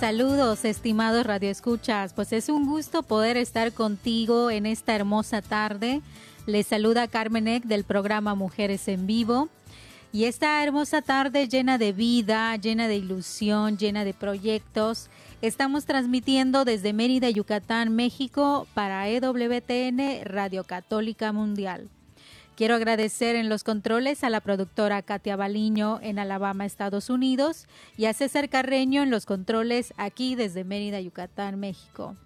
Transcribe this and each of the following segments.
Saludos, estimados radioescuchas. Pues es un gusto poder estar contigo en esta hermosa tarde. Les saluda Carmen Eck del programa Mujeres en Vivo. Y esta hermosa tarde llena de vida, llena de ilusión, llena de proyectos. Estamos transmitiendo desde Mérida, Yucatán, México para EWTN Radio Católica Mundial. Quiero agradecer en los controles a la productora Katia Baliño en Alabama, Estados Unidos, y a César Carreño en los controles aquí desde Mérida, Yucatán, México.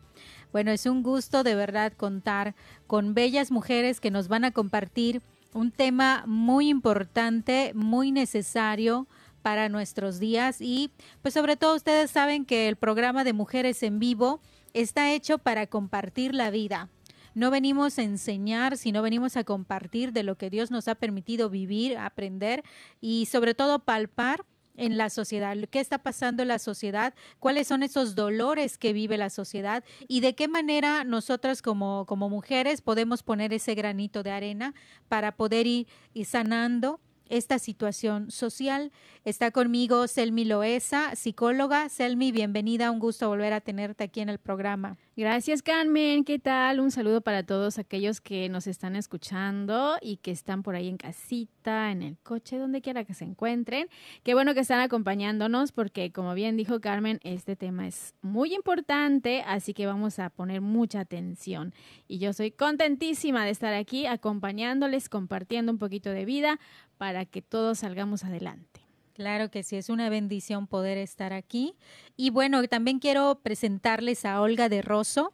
Bueno, es un gusto de verdad contar con bellas mujeres que nos van a compartir un tema muy importante, muy necesario para nuestros días y pues sobre todo ustedes saben que el programa de Mujeres en Vivo está hecho para compartir la vida, no venimos a enseñar, sino venimos a compartir de lo que Dios nos ha permitido vivir, aprender y sobre todo palpar en la sociedad, qué está pasando en la sociedad, cuáles son esos dolores que vive la sociedad y de qué manera nosotras como, como mujeres podemos poner ese granito de arena para poder ir, ir sanando esta situación social. Está conmigo Selmi Loesa, psicóloga. Selmi, bienvenida, un gusto volver a tenerte aquí en el programa. Gracias Carmen, ¿qué tal? Un saludo para todos aquellos que nos están escuchando y que están por ahí en casita, en el coche, donde quiera que se encuentren. Qué bueno que están acompañándonos porque como bien dijo Carmen, este tema es muy importante, así que vamos a poner mucha atención. Y yo soy contentísima de estar aquí acompañándoles, compartiendo un poquito de vida para que todos salgamos adelante. Claro que sí, es una bendición poder estar aquí. Y bueno, también quiero presentarles a Olga de Rosso.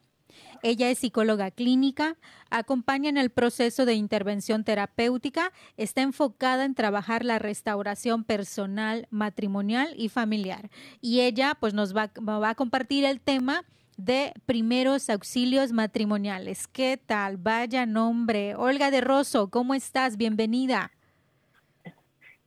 Ella es psicóloga clínica, acompaña en el proceso de intervención terapéutica, está enfocada en trabajar la restauración personal, matrimonial y familiar. Y ella pues nos va, a compartir el tema de primeros auxilios matrimoniales. ¿Qué tal? Vaya nombre. Olga de Rosso, ¿cómo estás? Bienvenida.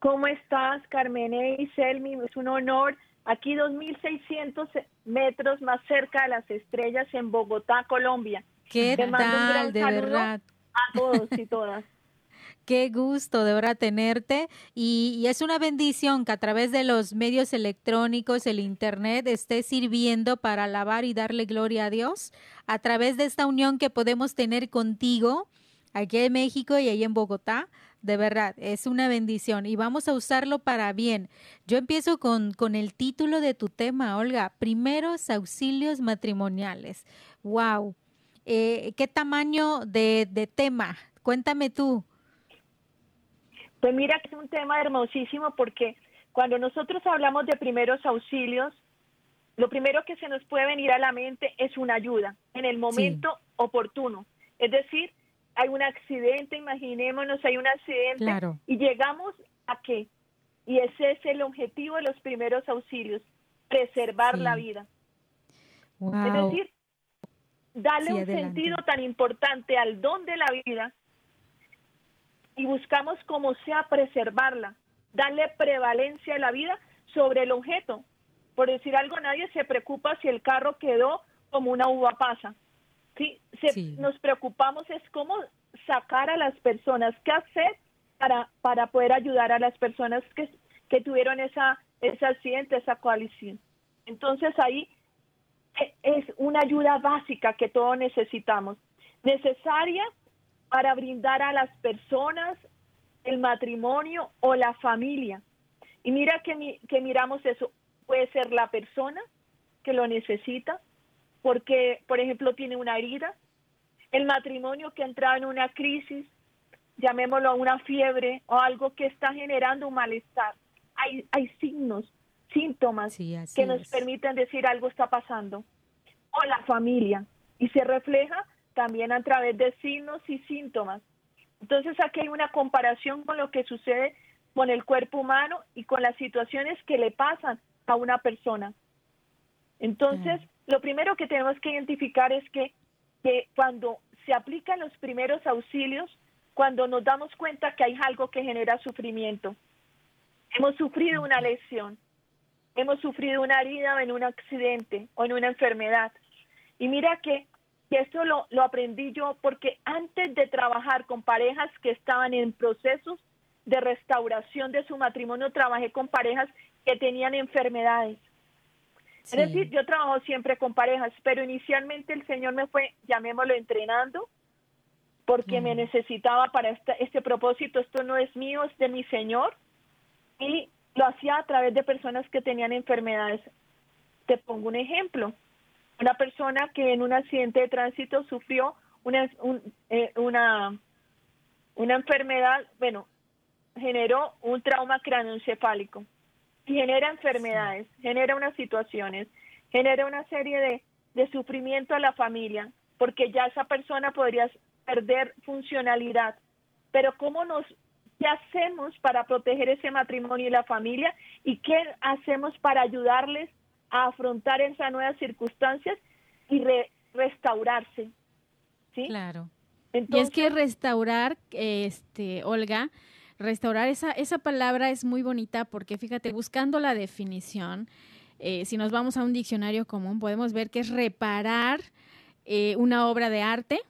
¿Cómo estás, Carmen y Selmi? Es un honor. Aquí 2.600 metros más cerca de las estrellas en Bogotá, Colombia. ¿Qué Te mando un gran de verdad? A todos y todas. Qué gusto de verdad tenerte y, y es una bendición que a través de los medios electrónicos, el Internet, esté sirviendo para alabar y darle gloria a Dios a través de esta unión que podemos tener contigo aquí en México y ahí en Bogotá. De verdad, es una bendición y vamos a usarlo para bien. Yo empiezo con, con el título de tu tema, Olga, primeros auxilios matrimoniales. ¡Wow! Eh, ¿Qué tamaño de, de tema? Cuéntame tú. Pues mira que es un tema hermosísimo porque cuando nosotros hablamos de primeros auxilios, lo primero que se nos puede venir a la mente es una ayuda en el momento oportuno. Es decir, hay un accidente, imaginémonos, hay un accidente Claro. y llegamos a qué? Y ese es el objetivo de los primeros auxilios, preservar Sí. la vida. Wow. Es decir, darle Sí, un adelante. sentido tan importante al don de la vida y buscamos como sea preservarla, darle prevalencia a la vida sobre el objeto. Por decir algo, nadie se preocupa si el carro quedó como una uva pasa. Sí, se- Sí. nos preocupamos es cómo sacar a las personas, qué hacer para, para poder ayudar a las personas que, que tuvieron esa, ese accidente, esa coalición. Entonces ahí e- es una ayuda básica que todos necesitamos, necesaria para brindar a las personas el matrimonio o la familia. Y mira que, mi- que miramos eso, puede ser la persona que lo necesita, porque, por ejemplo, tiene una herida, el matrimonio que ha entrado en una crisis, llamémoslo una fiebre o algo que está generando un malestar. Hay, hay signos, síntomas que nos permiten decir algo está pasando. O la familia. Y se refleja también a través de signos y síntomas. Entonces aquí hay una comparación con lo que sucede con el cuerpo humano y con las situaciones que le pasan a una persona. Entonces, lo primero que tenemos que identificar es que, cuando se aplican los primeros auxilios, cuando nos damos cuenta que hay algo que genera sufrimiento, hemos sufrido una lesión, hemos sufrido una herida en un accidente o en una enfermedad. Y mira que, que esto lo, lo aprendí yo porque antes de trabajar con parejas que estaban en procesos de restauración de su matrimonio, trabajé con parejas que tenían enfermedades. Es decir, yo trabajo siempre con parejas, pero inicialmente el Señor me fue, llamémoslo, entrenando, porque me necesitaba para este, este propósito. Esto no es mío, es de mi Señor. Y lo hacía a través de personas que tenían enfermedades. Te pongo un ejemplo. Una persona que en un accidente de tránsito sufrió una, eh, una, una enfermedad, bueno, generó un trauma cráneoencefálico y genera enfermedades, genera unas situaciones, genera una serie de, de sufrimiento a la familia, porque ya esa persona podría perder funcionalidad. Pero ¿cómo nos ¿Qué hacemos para proteger ese matrimonio y la familia? ¿Y qué hacemos para ayudarles a afrontar esas nuevas circunstancias y restaurarse? ¿Sí? Claro. y es que restaurar, este, Olga, restaurar esa, esa palabra es muy bonita porque fíjate, buscando la definición, eh, si nos vamos a un diccionario común, podemos ver que es reparar eh, una obra de arte,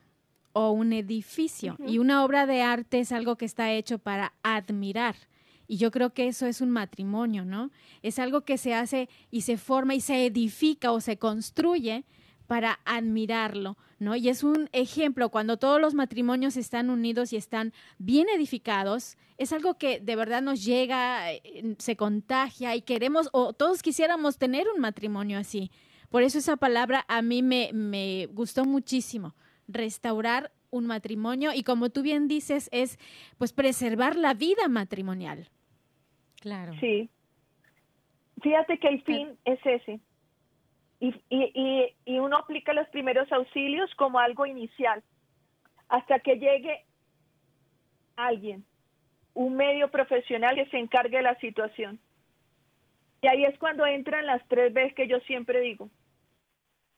o un edificio. Y una obra de arte es algo que está hecho para admirar. Y yo creo que eso es un matrimonio, ¿no? Es algo que se hace y se forma y se edifica o se construye para admirarlo, ¿no? Y es un ejemplo, cuando todos los matrimonios están unidos y están bien edificados, es algo que de verdad nos llega, eh, se contagia y queremos, o todos quisiéramos tener un matrimonio así. Por eso esa palabra a mí me, me gustó muchísimo restaurar un matrimonio y como tú bien dices es pues preservar la vida matrimonial. Claro. Sí. Fíjate que el fin es ese. Y, y, y, uno aplica los primeros auxilios como algo inicial hasta que llegue alguien, un medio profesional que se encargue de la situación. Y ahí es cuando entran las tres veces que yo siempre digo.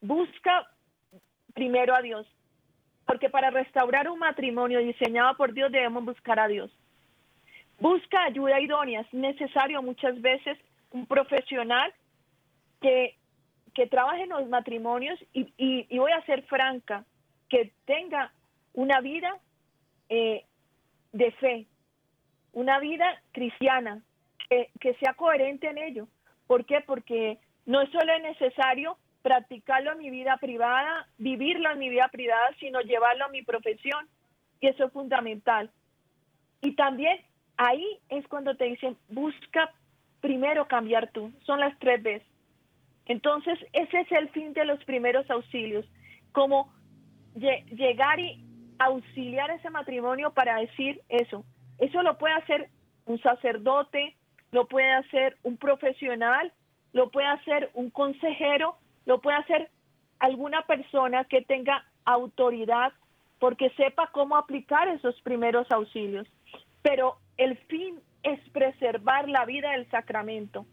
Busca primero a Dios, porque para restaurar un matrimonio diseñado por Dios debemos buscar a Dios. Busca ayuda idónea. Es necesario muchas veces un profesional que, que trabaje en los matrimonios y, voy a ser franca, que tenga una vida eh, de fe, una vida cristiana, que, que sea coherente en ello. ¿Por qué? Porque no solo es necesario practicarlo en mi vida privada, vivirlo en mi vida privada, sino llevarlo a mi profesión. Y eso es fundamental. Y también ahí es cuando te dicen, busca primero cambiar tú. Son las tres veces. Entonces, ese es el fin de los primeros auxilios, como llegar y auxiliar ese matrimonio para decir eso. Eso lo puede hacer un sacerdote, lo puede hacer un profesional, lo puede hacer un consejero, lo puede hacer alguna persona que tenga autoridad porque sepa cómo aplicar esos primeros auxilios. Pero el fin es preservar la vida del sacramento,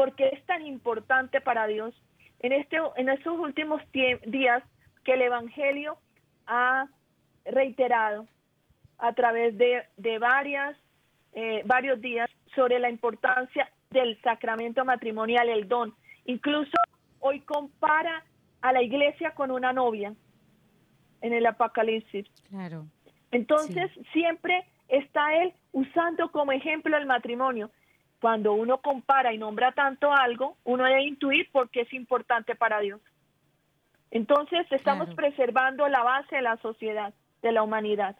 porque es tan importante para Dios. En, este, en estos últimos días que el Evangelio ha reiterado a través de, de varias, eh, varios días sobre la importancia del sacramento matrimonial, el don. Incluso hoy compara a la iglesia con una novia en el Apocalipsis. Claro. Entonces, siempre está él usando como ejemplo el matrimonio. Cuando uno compara y nombra tanto algo, uno debe intuir por qué es importante para Dios. Entonces, estamos preservando la base de la sociedad, de la humanidad.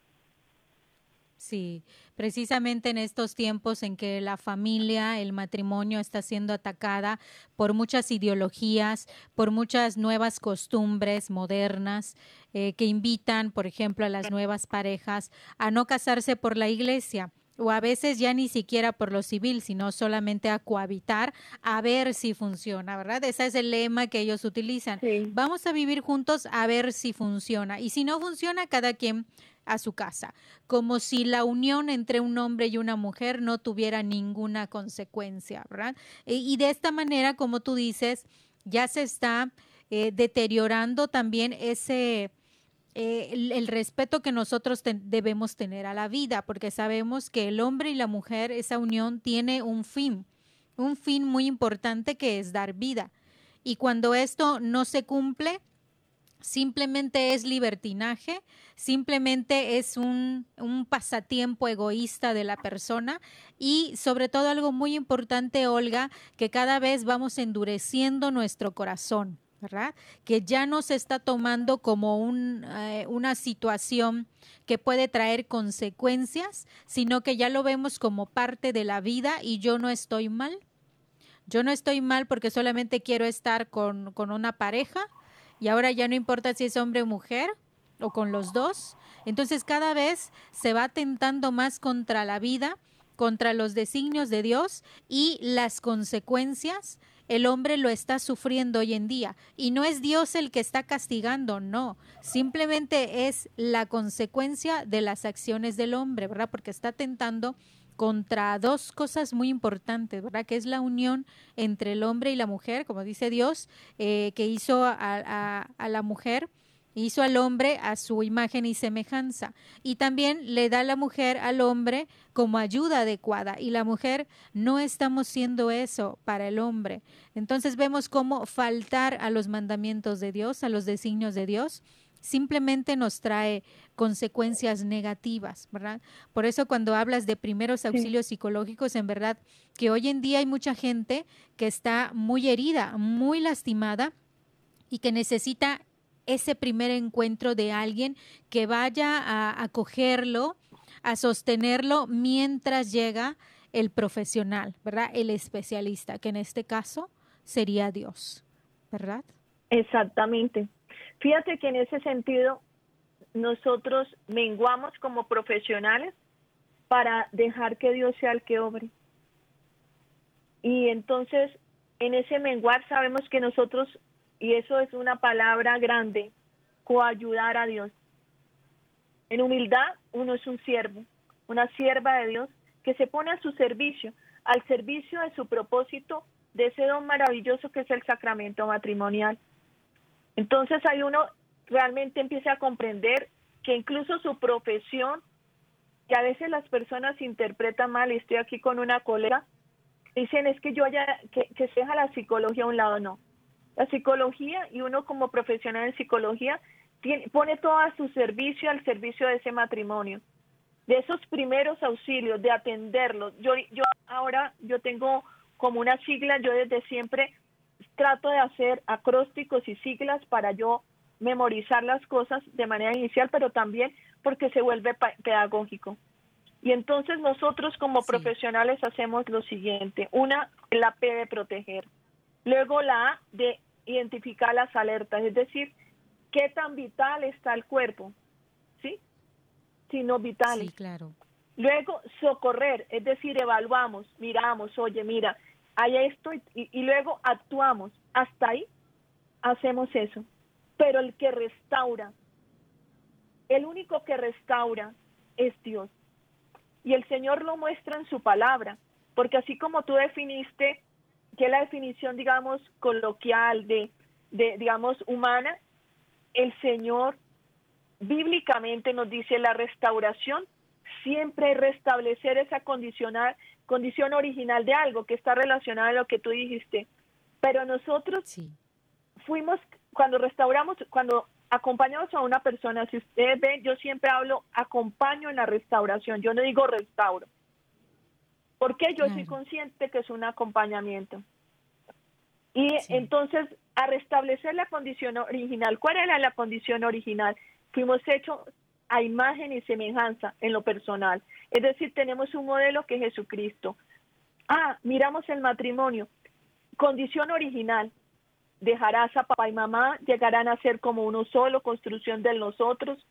Sí, precisamente en estos tiempos en que la familia, el matrimonio está siendo atacada por muchas ideologías, por muchas nuevas costumbres modernas eh, que invitan, por ejemplo, a las nuevas parejas a no casarse por la iglesia o a veces ya ni siquiera por lo civil, sino solamente a cohabitar, a ver si funciona, ¿verdad? Ese es el lema que ellos utilizan. Vamos a vivir juntos a ver si funciona. Y si no funciona, cada quien a su casa, como si la unión entre un hombre y una mujer no tuviera ninguna consecuencia, ¿verdad? E, y de esta manera, como tú dices, ya se está eh, deteriorando también ese... Eh, el, respeto que nosotros debemos tener a la vida, porque sabemos que el hombre y la mujer, esa unión tiene un fin, un fin muy importante que es dar vida. Y cuando esto no se cumple, simplemente es libertinaje, simplemente es un, un, pasatiempo egoísta de la persona y sobre todo algo muy importante, Olga, que cada vez vamos endureciendo nuestro corazón, Que ya no se está tomando como eh, una situación que puede traer consecuencias, sino que ya lo vemos como parte de la vida y yo no estoy mal. Yo no estoy mal porque solamente quiero estar con, con una pareja, y ahora ya no importa si es hombre o mujer o con los dos. Entonces cada vez se va tentando más contra la vida, contra los designios de Dios y las consecuencias. El hombre lo está sufriendo hoy en día y no es Dios el que está castigando, no, simplemente es la consecuencia de las acciones del hombre, ¿verdad? Porque está tentando contra dos cosas muy importantes, ¿verdad? Que es la unión entre el hombre y la mujer, como dice Dios, eh, que hizo a, la mujer, hizo al hombre a su imagen y semejanza. Y también le da la mujer al hombre como ayuda adecuada. Y la mujer no estamos siendo eso para el hombre. Entonces vemos cómo faltar a los mandamientos de Dios, a los designios de Dios, simplemente nos trae consecuencias negativas, ¿verdad? Por eso cuando hablas de primeros auxilios psicológicos, en verdad que hoy en día hay mucha gente que está muy herida, muy lastimada y que necesita ese primer encuentro de alguien que vaya a acogerlo, a sostenerlo mientras llega el profesional, ¿verdad? El especialista, que en este caso sería Dios, ¿verdad? Exactamente. Fíjate que en ese sentido nosotros menguamos como profesionales para dejar que Dios sea el que obre. Y entonces, en ese menguar sabemos que nosotros, y eso es una palabra grande, coayudar a Dios. En humildad, uno es un siervo, una sierva de Dios que se pone a su servicio, al servicio de su propósito, de ese don maravilloso que es el sacramento matrimonial. Entonces ahí uno realmente empieza a comprender que incluso su profesión, que a veces las personas interpretan mal, y estoy aquí con una colega, dicen es que yo haya, que, que se la psicología a un lado, no. La psicología y uno como profesional en psicología tiene, pone todo a su servicio, al servicio de ese matrimonio, de esos primeros auxilios, de atenderlos. Yo, yo ahora, yo tengo como una sigla, yo desde siempre trato de hacer acrósticos y siglas para yo memorizar las cosas de manera inicial, pero también porque se vuelve pedagógico. Y entonces nosotros como profesionales hacemos lo siguiente. Una, la P de proteger. Luego la A de identificar las alertas, es decir, qué tan vital está el cuerpo, ¿sí? Si no vital. Sí, claro. Luego, socorrer, es decir, evaluamos, miramos, oye, mira, hay esto y, luego actuamos. Hasta ahí hacemos eso. Pero el que restaura, el único que restaura es Dios. Y el Señor lo muestra en su palabra, porque así como tú definiste, que la definición, digamos, coloquial de, de, digamos, humana, el Señor bíblicamente nos dice la restauración siempre restablecer esa condicional, condición original de algo que está relacionado a lo que tú dijiste. Pero nosotros fuimos, cuando restauramos, cuando acompañamos a una persona, si ustedes ven, yo siempre hablo, acompaño en la restauración, yo no digo restauro. Porque yo soy consciente que es un acompañamiento. Y entonces, a restablecer la condición original, ¿cuál era la condición original? Fuimos hechos a imagen y semejanza en lo personal. Es decir, tenemos un modelo que es Jesucristo. Ah, miramos el matrimonio. Condición original. Dejarás a papá y mamá, llegarán a ser como uno solo, construcción de nosotros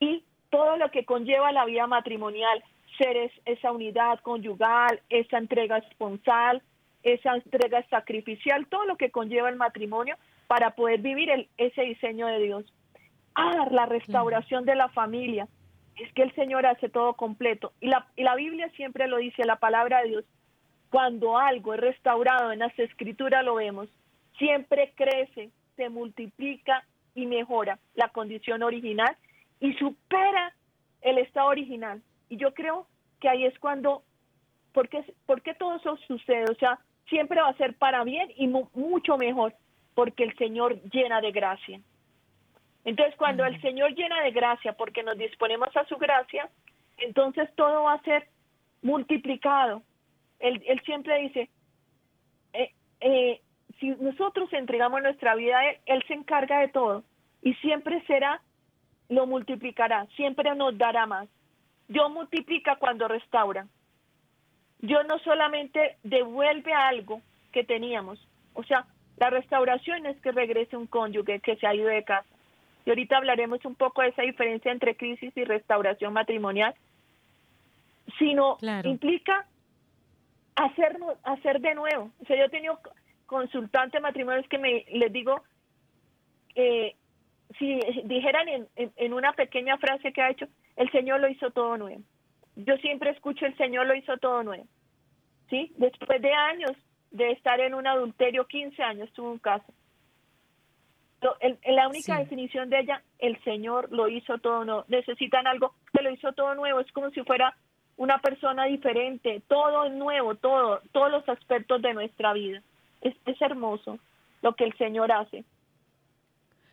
y todo lo que conlleva la vida matrimonial, ser esa unidad conyugal, esa entrega esponsal, esa entrega sacrificial, todo lo que conlleva el matrimonio para poder vivir ese diseño de Dios. Ah, la restauración de la familia. Es que el Señor hace todo completo. Y la, y la Biblia siempre lo dice, la palabra de Dios. Cuando algo es restaurado en las escrituras lo vemos, siempre crece, se multiplica y mejora la condición original y supera el estado original. Y yo creo que ahí es cuando, porque, porque todo eso sucede, o sea, siempre va a ser para bien y mucho mejor, porque el Señor llena de gracia. Entonces, cuando el Señor llena de gracia, porque nos disponemos a su gracia, entonces todo va a ser multiplicado. Él, él siempre dice, eh, eh, si nosotros entregamos nuestra vida a Él, Él se encarga de todo y siempre será, lo multiplicará, siempre nos dará más. Dios multiplica cuando restaura. Dios no solamente devuelve algo que teníamos, o sea, la restauración es que regrese un cónyuge que se ha ido de casa. Y ahorita hablaremos un poco de esa diferencia entre crisis y restauración matrimonial, sino implica hacernos, hacer de nuevo. O sea, yo he tenido consultantes matrimoniales que me les digo, eh, si dijeran en, en, una pequeña frase que ha hecho, el Señor lo hizo todo nuevo. Yo siempre escucho, el Señor lo hizo todo nuevo. ¿Sí? Después de años de estar en un adulterio, 15 años tuvo un caso. la única definición de ella, el Señor lo hizo todo nuevo. Necesitan algo que lo hizo todo nuevo. Es como si fuera una persona diferente. Todo es nuevo, todo, todos los aspectos de nuestra vida. Es, es hermoso lo que el Señor hace.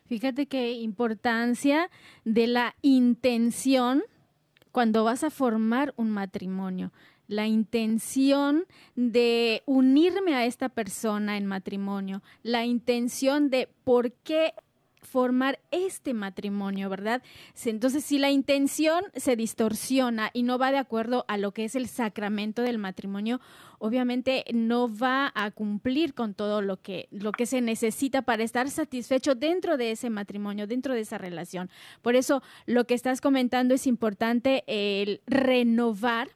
Fíjate qué importancia de la intención cuando vas a formar un matrimonio. La intención de unirme a esta persona en matrimonio, la intención de por qué formar este matrimonio, ¿verdad? Entonces, si la intención se distorsiona y no va de acuerdo a lo que es el sacramento del matrimonio, obviamente no va a cumplir con todo lo que, lo que se necesita para estar satisfecho dentro de ese matrimonio, dentro de esa relación. Por eso, lo que estás comentando es importante el renovar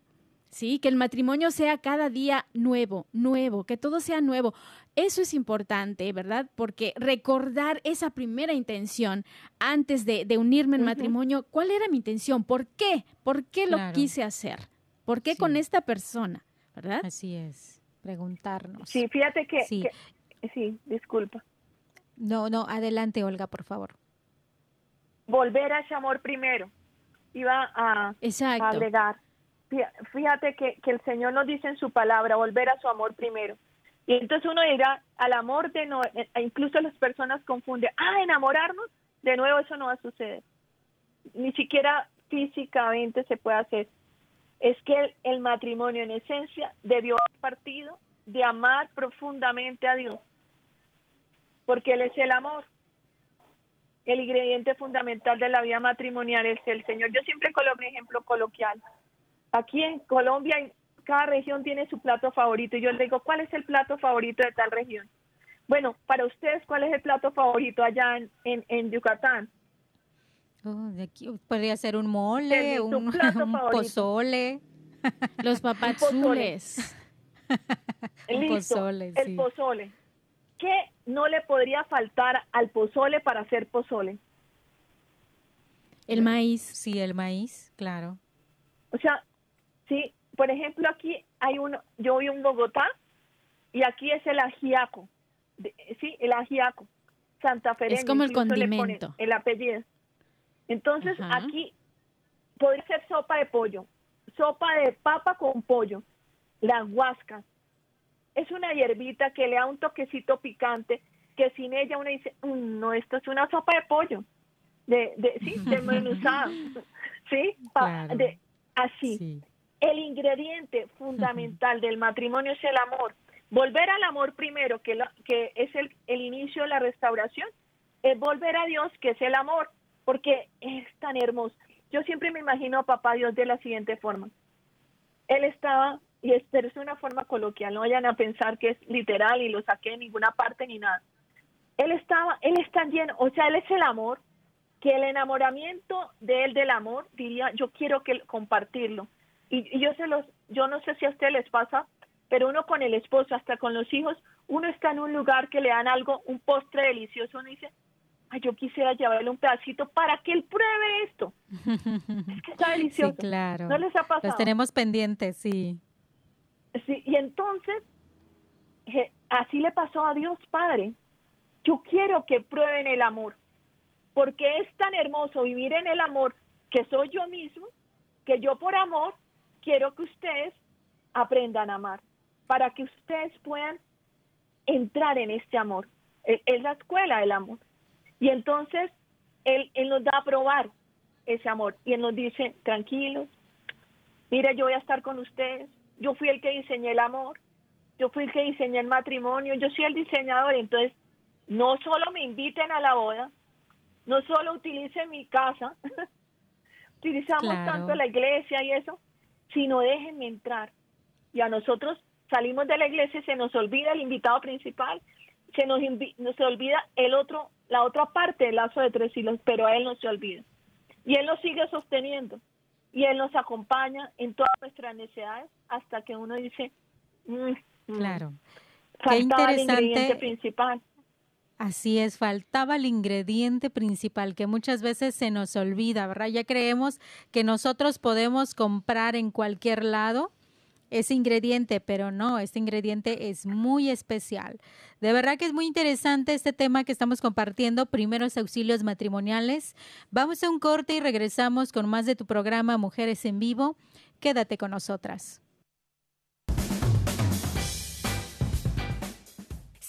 ¿sí? Que el matrimonio sea cada día nuevo, nuevo, que todo sea nuevo. Eso es importante, ¿verdad? Porque recordar esa primera intención antes de, unirme en matrimonio, ¿cuál era mi intención? ¿Por qué? ¿Por qué lo quise hacer? ¿Por qué con esta persona? ¿Verdad? Así es, preguntarnos. Sí, fíjate que sí, sí disculpa. No, no, adelante, Olga, por favor. Volver a ese amor primero. Iba a, a agregar. Fíjate que, el Señor nos dice en su palabra, volver a su amor primero. Y entonces uno dirá, al amor de no, eh, e incluso las personas confunden, ah, enamorarnos, de nuevo eso no va a suceder. Ni siquiera físicamente se puede hacer. Es que el, matrimonio en esencia debió haber partido de amar profundamente a Dios, porque Él es el amor. El ingrediente fundamental de la vida matrimonial es el Señor. Yo siempre coloco un ejemplo coloquial. Aquí en Colombia cada región tiene su plato favorito. Y yo le digo, ¿cuál es el plato favorito de tal región? Bueno, para ustedes, ¿cuál es el plato favorito allá en, en, Yucatán? Oh, de aquí podría ser un mole, un, pozole. Los papazules. el pozole, el pozole. ¿Qué no le podría faltar al pozole para hacer pozole? El maíz. Sí, el maíz, claro. O sea, sí, por ejemplo, aquí hay uno, yo voy en Bogotá y aquí es el ajiaco, sí, el ajiaco, Santa Fe. Es como el condimento. El apellido. Entonces, aquí podría ser sopa de pollo, sopa de papa con pollo, las huascas. Es una hierbita que le da un toquecito picante que sin ella uno dice, mm, no, esto es una sopa de pollo, de, de sí, desmenuzada, ¿sí? de, así. Sí el ingrediente fundamental del matrimonio es el amor. Volver al amor primero, que, que es el, inicio de la restauración, es volver a Dios, que es el amor, porque es tan hermoso. yo siempre me imagino a papá Dios de la siguiente forma. Él estaba, y es, es una forma coloquial, no vayan a pensar que es literal y lo saqué de ninguna parte ni nada. Él estaba, él está lleno, o sea, él es el amor, que el enamoramiento de él del amor, diría, yo quiero que compartirlo. Y, y yo se los, yo no sé si a ustedes les pasa, pero uno con el esposo, hasta con los hijos, uno está en un lugar que le dan algo, un postre delicioso, uno dice, ay, yo quisiera llevarle un pedacito para que él pruebe esto. es que está delicioso. Sí, claro. ¿No les ha pasado? Los tenemos pendientes, sí. Sí, y entonces, así le pasó a Dios Padre. Yo quiero que prueben el amor, porque es tan hermoso vivir en el amor que soy yo mismo, que yo por amor quiero que ustedes aprendan a amar, para que ustedes puedan entrar en este amor. Es la escuela del amor. Y entonces él, él nos da a probar ese amor y Él nos dice, tranquilos, mire, yo voy a estar con ustedes, yo fui el que diseñé el amor, yo fui el que diseñé el matrimonio, yo soy el diseñador, entonces no solo me inviten a la boda, no solo utilicen mi casa, utilizamos tanto la iglesia y eso, sino déjenme entrar. Y a nosotros salimos de la iglesia y se nos olvida el invitado principal, se nos, nos olvida el otro la otra parte del lazo de tres hilos, pero a Él no se olvida. Y Él nos sigue sosteniendo. Y Él nos acompaña en todas nuestras necesidades hasta que uno dice, mm, mm, claro. Faltaba el ingrediente principal. Así es, faltaba el ingrediente principal que muchas veces se nos olvida, ¿verdad? Ya creemos que nosotros podemos comprar en cualquier lado ese ingrediente, pero no, este ingrediente es muy especial. De verdad que es muy interesante este tema que estamos compartiendo, primeros auxilios matrimoniales. Vamos a un corte y regresamos con más de tu programa Mujeres en Vivo. Quédate con nosotras.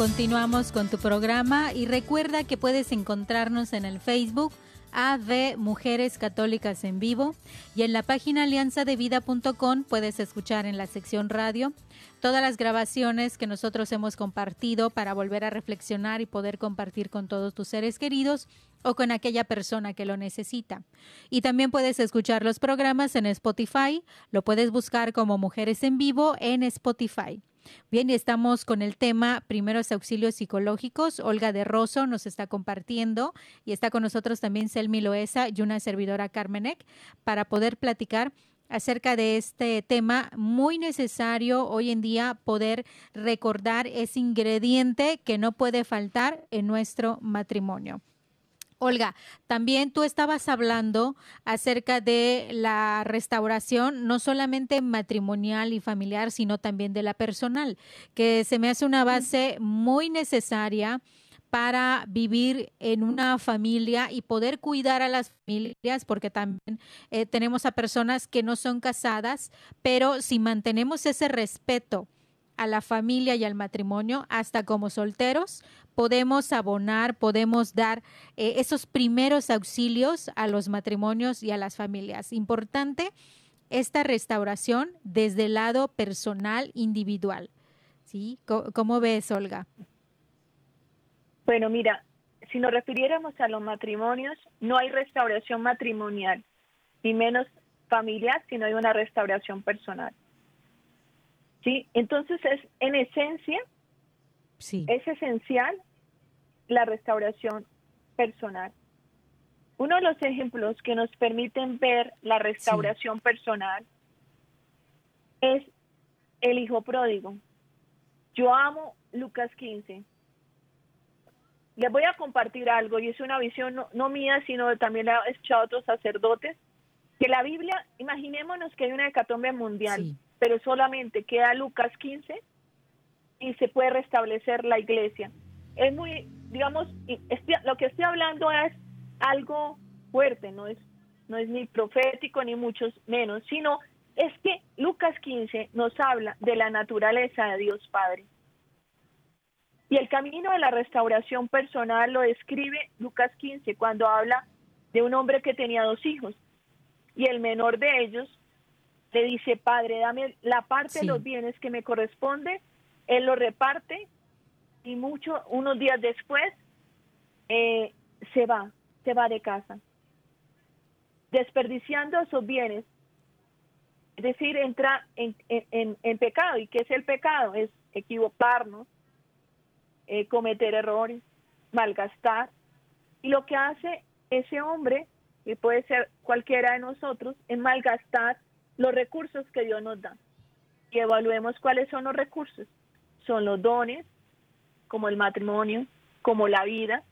Continuamos con tu programa y recuerda que puedes encontrarnos en el Facebook AV Mujeres Católicas en Vivo y en la página alianzadevida.com puedes escuchar en la sección radio todas las grabaciones que nosotros hemos compartido para volver a reflexionar y poder compartir con todos tus seres queridos o con aquella persona que lo necesita. Y también puedes escuchar los programas en Spotify, lo puedes buscar como Mujeres en Vivo en Spotify. Bien, y estamos con el tema primeros auxilios psicológicos. Olga de Rosso nos está compartiendo y está con nosotros también Selmi Loesa y una servidora Carmenek para poder platicar acerca de este tema muy necesario hoy en día poder recordar ese ingrediente que no puede faltar en nuestro matrimonio. Olga, también tú estabas hablando acerca de la restauración, no solamente matrimonial y familiar, sino también de la personal, que se me hace una base muy necesaria para vivir en una familia y poder cuidar a las familias, porque también eh, tenemos a personas que no son casadas, pero si mantenemos ese respeto a la familia y al matrimonio, hasta como solteros, podemos abonar, podemos dar eh, esos primeros auxilios a los matrimonios y a las familias. Importante esta restauración desde el lado personal, individual. ¿Sí? ¿Cómo, ves, Olga? Bueno, mira, si nos refiriéramos a los matrimonios, no hay restauración matrimonial, ni menos familiar, sino hay una restauración personal. ¿Sí? Entonces es en esencia, sí. es esencial la restauración personal. Uno de los ejemplos que nos permiten ver la restauración personal es el hijo pródigo. Yo amo Lucas 15. Les voy a compartir algo y es una visión no, mía, sino también la he escuchado otros sacerdotes, que la Biblia, imaginémonos que hay una hecatombe mundial, pero solamente queda Lucas 15 y se puede restablecer la iglesia. Es muy, digamos, lo que estoy hablando es algo fuerte, no es, no es ni profético ni mucho menos, sino es que Lucas 15 nos habla de la naturaleza de Dios Padre. Y el camino de la restauración personal lo describe Lucas 15 cuando habla de un hombre que tenía dos hijos. Y el menor de ellos le dice, Padre, dame la parte de los bienes que me corresponde. Él lo reparte y mucho, unos días después, eh, se va, se va de casa, desperdiciando esos bienes. Es decir, entra en, en, pecado. ¿Y qué es el pecado? Es equivocarnos, eh, cometer errores, malgastar. Y lo que hace ese hombre, que puede ser cualquiera de nosotros, es malgastar los recursos que Dios nos da. Y evaluemos cuáles son los recursos. Son los dones, como el matrimonio, como la vida.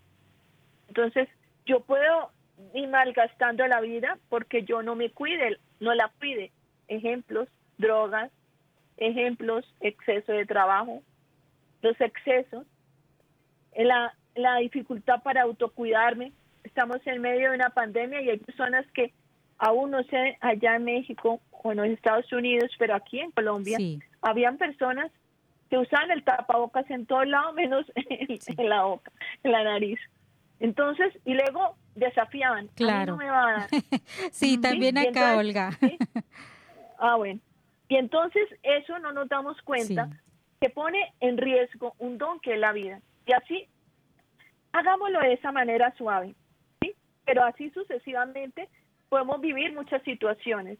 Entonces, yo puedo ir malgastando la vida porque yo no me cuide, no la cuide. Ejemplos, drogas, ejemplos, exceso de trabajo, los excesos, la, la dificultad para autocuidarme. Estamos en medio de una pandemia y hay personas que aún no sé, allá en México o en los Estados Unidos, pero aquí en Colombia, habían personas que usaban el tapabocas en todos lados menos en, la boca, en la nariz. Entonces, y luego desafiaban. Claro. no me va a dar. sí, también acá, Olga. Ah, bueno. Y entonces eso no nos damos cuenta que pone en riesgo un don que es la vida. Y así, hagámoslo de esa manera suave. ¿sí? Pero así sucesivamente podemos vivir muchas situaciones.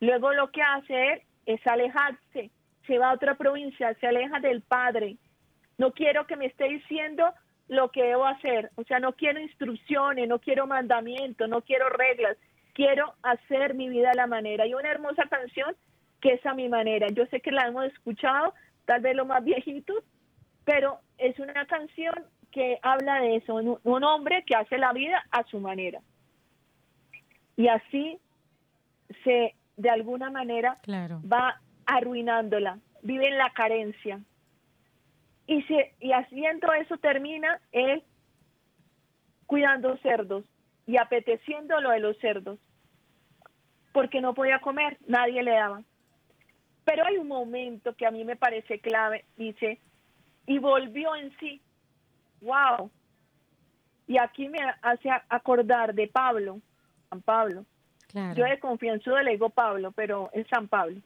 Luego lo que hace es alejarse se va a otra provincia, se aleja del Padre. No quiero que me esté diciendo lo que debo hacer, o sea, no quiero instrucciones, no quiero mandamientos, no quiero reglas, quiero hacer mi vida a la manera. Y una hermosa canción que es a mi manera. Yo sé que la hemos escuchado, tal vez lo más viejito, pero es una canción que habla de eso, un, hombre que hace la vida a su manera. Y así se, de alguna manera, claro. va arruinándola, vive en la carencia. Y, se, y haciendo eso termina él cuidando cerdos y apeteciendo lo de los cerdos, porque no podía comer, nadie le daba. Pero hay un momento que a mí me parece clave, dice, y volvió en sí. ¡Wow! Y aquí me hace acordar de Pablo, San Pablo. Yo de confianza le digo Pablo, pero es San Pablo.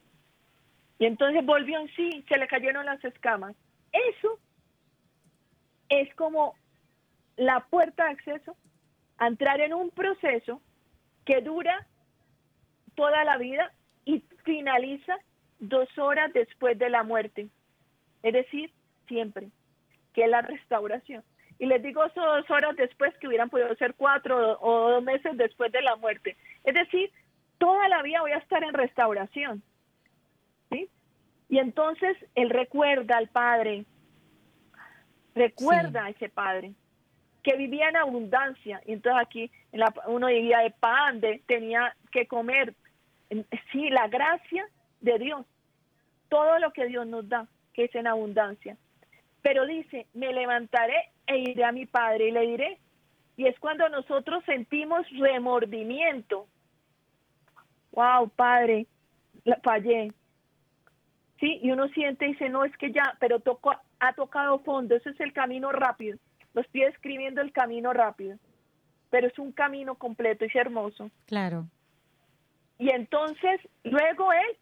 Y entonces volvió en sí, se le cayeron las escamas. Eso es como la puerta de acceso a entrar en un proceso que dura toda la vida y finaliza dos horas después de la muerte. Es decir, siempre, que es la restauración. Y les digo eso dos horas después que hubieran podido ser cuatro o dos meses después de la muerte. Es decir, toda la vida voy a estar en restauración. Y entonces él recuerda al padre, recuerda a ese padre que vivía en abundancia. Y entonces aquí uno vivía de pan, de, tenía que comer. Sí, la gracia de Dios, todo lo que Dios nos da, que es en abundancia. Pero dice, me levantaré e iré a mi padre y le diré. Y es cuando nosotros sentimos remordimiento. Wow, padre, fallé, ¿sí? Y uno siente y dice, no, es que ya, pero tocó, ha tocado fondo, ese es el camino rápido. Lo estoy escribiendo el camino rápido, pero es un camino completo y es hermoso. Claro. Y entonces, luego él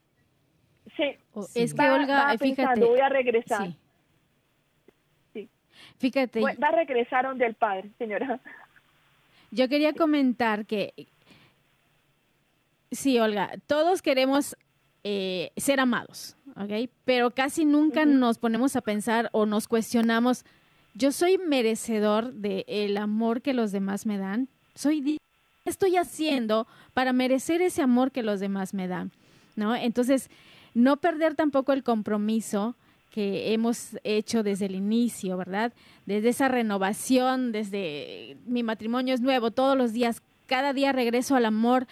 se es que Olga, fíjate, voy a regresar. Sí. Fíjate. Va a regresar donde el padre, señora. Yo quería comentar que Sí, Olga, todos queremos eh, ser amados, ¿ok? Pero casi nunca nos ponemos a pensar o nos cuestionamos, ¿yo soy merecedor del el amor que los demás me dan? ¿Soy ¿Qué estoy haciendo para merecer ese amor que los demás me dan? ¿No? Entonces, no perder tampoco el compromiso que hemos hecho desde el inicio, ¿verdad? Desde esa renovación, desde mi matrimonio es nuevo, todos los días, cada día regreso al amor,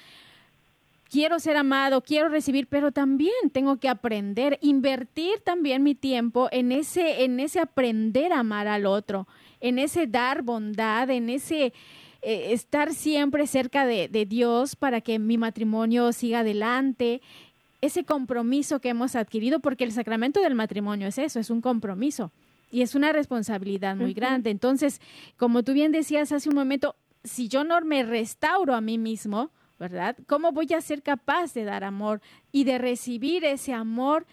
quiero ser amado, quiero recibir, pero también tengo que aprender, invertir también mi tiempo en ese, en ese aprender a amar al otro, en ese dar bondad, en ese eh, estar siempre cerca de, de Dios para que mi matrimonio siga adelante, ese compromiso que hemos adquirido, porque el sacramento del matrimonio es eso, es un compromiso y es una responsabilidad muy grande. Entonces, como tú bien decías hace un momento, si yo no me restauro a mí mismo, ¿verdad? ¿Cómo voy a ser capaz de dar amor y de recibir ese amor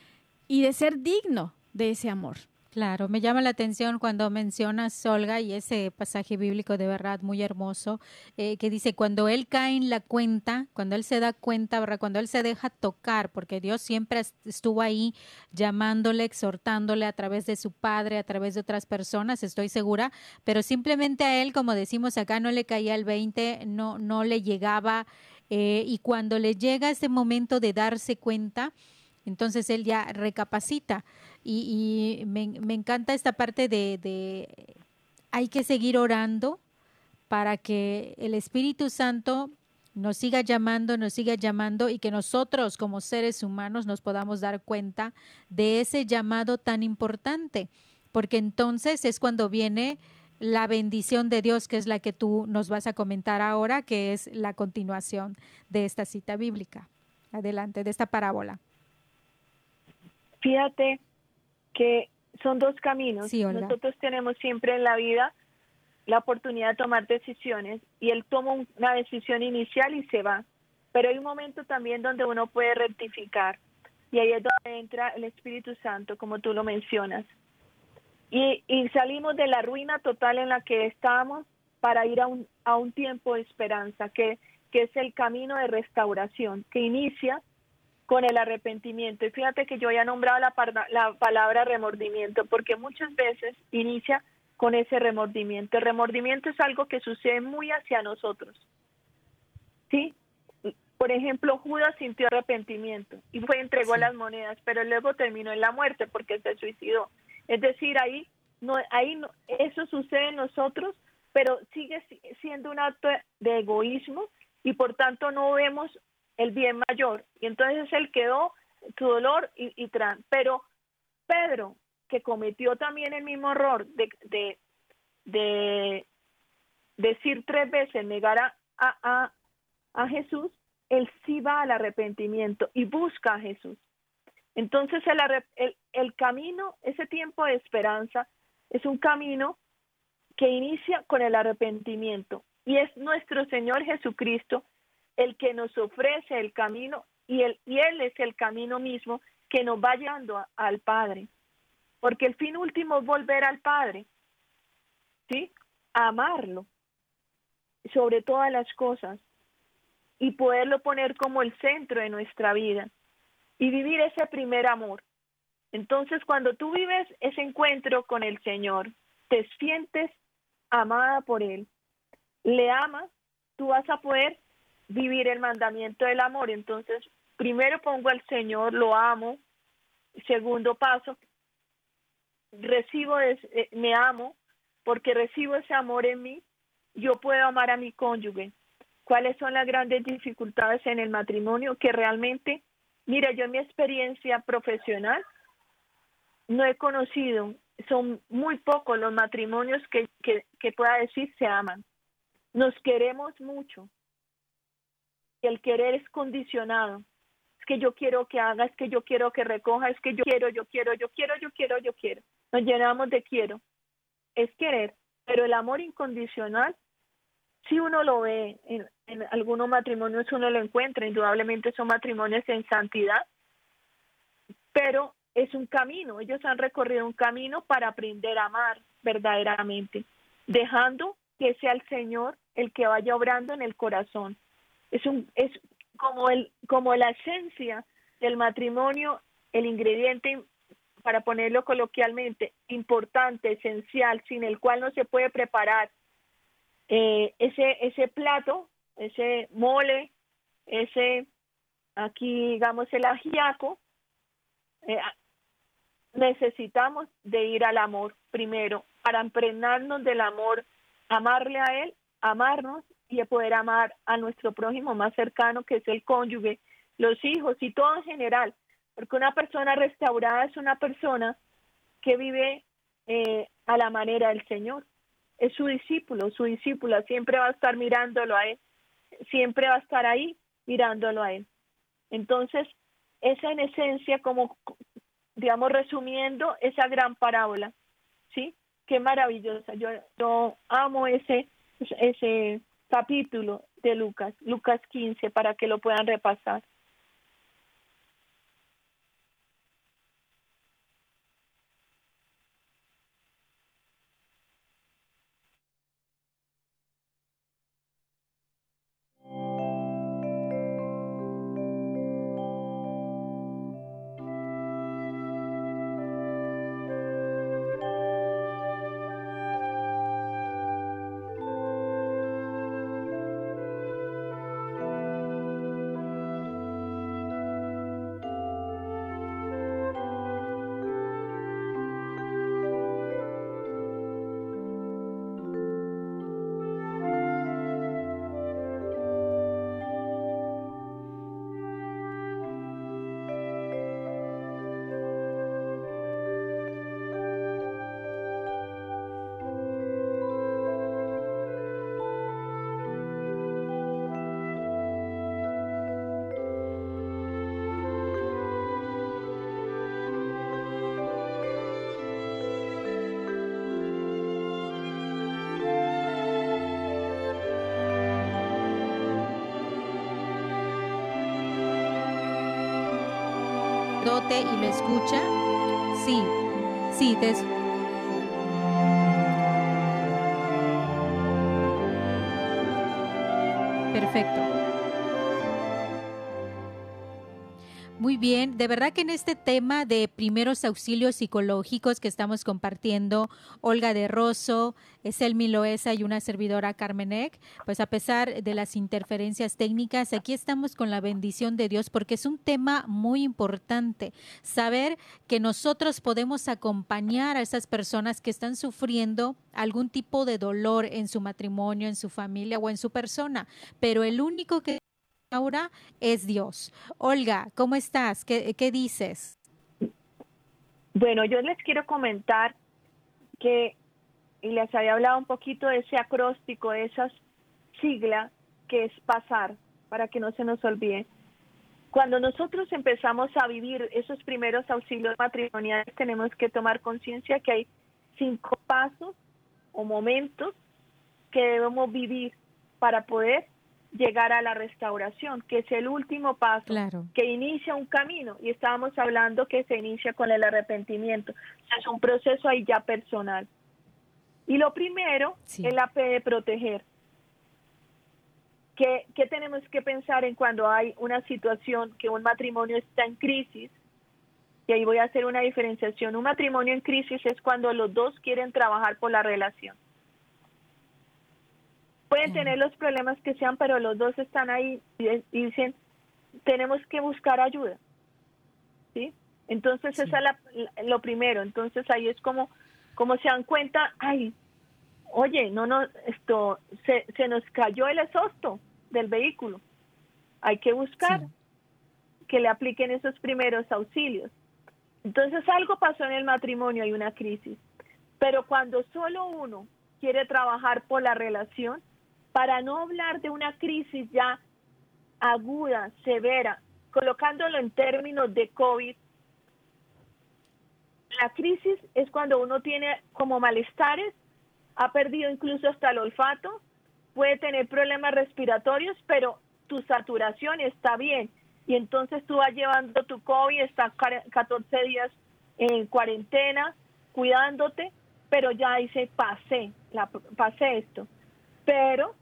y de ser digno de ese amor? Claro, me llama la atención cuando mencionas Olga y ese pasaje bíblico de verdad muy hermoso eh, que dice cuando él cae en la cuenta, cuando él se da cuenta, cuando él se deja tocar, porque Dios siempre estuvo ahí llamándole, exhortándole a través de su padre, a través de otras personas, estoy segura, pero simplemente a él, como decimos acá, no le caía el 20, no, no le llegaba eh, y cuando le llega ese momento de darse cuenta, entonces él ya recapacita y, me, encanta esta parte de, de hay que seguir orando para que el Espíritu Santo nos siga llamando, nos siga llamando y que nosotros como seres humanos nos podamos dar cuenta de ese llamado tan importante, porque entonces es cuando viene la bendición de Dios, que es la que tú nos vas a comentar ahora, que es la continuación de esta cita bíblica. Adelante, de esta parábola. Fíjate que son dos caminos. Nosotros tenemos siempre en la vida la oportunidad de tomar decisiones y él toma una decisión inicial y se va. Pero hay un momento también donde uno puede rectificar y ahí es donde entra el Espíritu Santo, como tú lo mencionas. Y, salimos de la ruina total en la que estábamos para ir a un, a un tiempo de esperanza, que, que es el camino de restauración, que inicia con el arrepentimiento. Y fíjate que yo ya nombrado la, la palabra remordimiento, porque muchas veces inicia con ese remordimiento. El remordimiento es algo que sucede muy hacia nosotros. ¿Sí? Por ejemplo, Judas sintió arrepentimiento y fue entregó las monedas, pero luego terminó en la muerte porque se suicidó. Es decir, ahí no, ahí no, eso sucede en nosotros, pero sigue siendo un acto de egoísmo y por tanto no vemos el bien mayor. Y entonces él quedó su dolor y, y Pero Pedro, que cometió también el mismo error de, de, de decir tres veces, negar a, a, a Jesús, él sí va al arrepentimiento y busca a Jesús. Entonces el, el, camino, ese tiempo de esperanza, es un camino que inicia con el arrepentimiento y es nuestro Señor Jesucristo el que nos ofrece el camino y, el, y Él es el camino mismo que nos va llevando al Padre. Porque el fin último es volver al Padre, ¿sí? amarlo sobre todas las cosas y poderlo poner como el centro de nuestra vida y vivir ese primer amor. Entonces, cuando tú vives ese encuentro con el Señor, te sientes amada por Él, le amas, tú vas a poder vivir el mandamiento del amor. Entonces, primero pongo al Señor, lo amo. Segundo paso, recibo, eh, me amo, porque recibo ese amor en mí, yo puedo amar a mi cónyuge. ¿Cuáles son las grandes dificultades en el matrimonio? Que realmente Mira, yo en mi experiencia profesional no he conocido, son muy pocos los matrimonios que, que, pueda decir se aman. Nos queremos mucho. Y el querer es condicionado. Es que yo quiero que haga, es que yo quiero que recoja, es que yo quiero, yo quiero, yo quiero, yo quiero, yo quiero. Nos llenamos de quiero. Es querer. Pero el amor incondicional si uno lo ve en, algunos matrimonios, uno lo encuentra, indudablemente son matrimonios en santidad, pero es un camino, ellos han recorrido un camino para aprender a amar verdaderamente, dejando que sea el Señor el que vaya obrando en el corazón. Es un, es, como, el, como la esencia del matrimonio, el ingrediente, para ponerlo coloquialmente, importante, esencial, sin el cual no se puede preparar. Eh, ese, ese plato, ese mole, ese, aquí digamos, el ajiaco, eh, necesitamos de ir al amor primero, para impregnarnos del amor, amarle a Él, amarnos y poder amar a nuestro prójimo más cercano, que es el cónyuge, los hijos y todo en general. Porque una persona restaurada es una persona que vive eh, a la manera del Señor. Es su discípulo, su discípula, siempre va a estar mirándolo a Él, siempre va a estar ahí mirándolo a Él. Entonces, esa en esencia, como, digamos, resumiendo esa gran parábola, ¿sí? Qué maravillosa. Yo, yo amo ese, ese capítulo de Lucas, Lucas 15, para que lo puedan repasar. Y lo escucha? Sí, sí, te Perfecto. De verdad que en este tema de primeros auxilios psicológicos que estamos compartiendo, Olga de Rosso, Selmi Loesa y una servidora Carmenek, pues a pesar de las interferencias técnicas, aquí estamos con la bendición de Dios porque es un tema muy importante, saber que nosotros podemos acompañar a esas personas que están sufriendo algún tipo de dolor en su matrimonio, en su familia o en su persona, pero el único que ahora es Dios. Olga, ¿cómo estás? ¿Qué, dices? Bueno, yo les quiero comentar que, y les había hablado un poquito de ese acróstico, de esas siglas que es pasar, para que no se nos olvide. Cuando nosotros empezamos a vivir esos primeros auxilios matrimoniales, tenemos que tomar conciencia que hay cinco pasos o momentos que debemos vivir para poder llegar a la restauración, que es el último paso que inicia un camino. Y estábamos hablando que se inicia con el arrepentimiento. es un proceso ahí ya personal. Y lo primero es la fe de proteger. ¿Qué, ¿Qué tenemos que pensar en cuando hay una situación que un matrimonio está en crisis? Y ahí voy a hacer una diferenciación. Un matrimonio en crisis es cuando los dos quieren trabajar por la relación Pueden tener los problemas que sean, pero los dos están ahí y, dicen, tenemos que buscar ayuda. ¿Sí? Entonces, esa es lo primero. Entonces, ahí es como, como se dan cuenta, ay, oye, no, no, esto, se, se nos cayó el exhausto del vehículo. Hay que buscar que le apliquen esos primeros auxilios. Entonces, algo pasó en el matrimonio, hay una crisis. Pero cuando solo uno quiere trabajar por la relación, para no hablar de una crisis ya aguda, severa, colocándolo en términos de COVID, la crisis es cuando uno tiene como malestares, ha perdido incluso hasta el olfato, puede tener problemas respiratorios, pero tu saturación está bien. Y entonces tú vas llevando tu COVID, estás 14 días en cuarentena, cuidándote, pero ya dice, pasé, la, pasé esto. Pero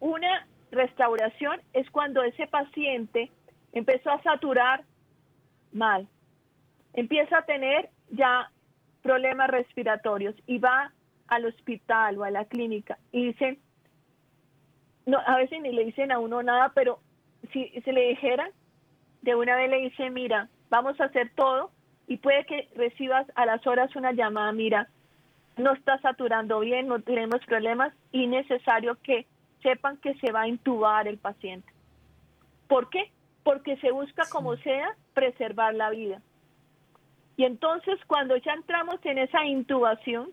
una restauración es cuando ese paciente empezó a saturar mal, empieza a tener ya problemas respiratorios y va al hospital o a la clínica y dicen, no, a veces ni le dicen a uno nada, pero si se le dijera, de una vez le dice, mira, vamos a hacer todo y puede que recibas a las horas una llamada, mira, no está saturando bien, no tenemos problemas y necesario que sepan que se va a intubar el paciente. ¿Por qué? Porque se busca como sea preservar la vida. Y entonces cuando ya entramos en esa intubación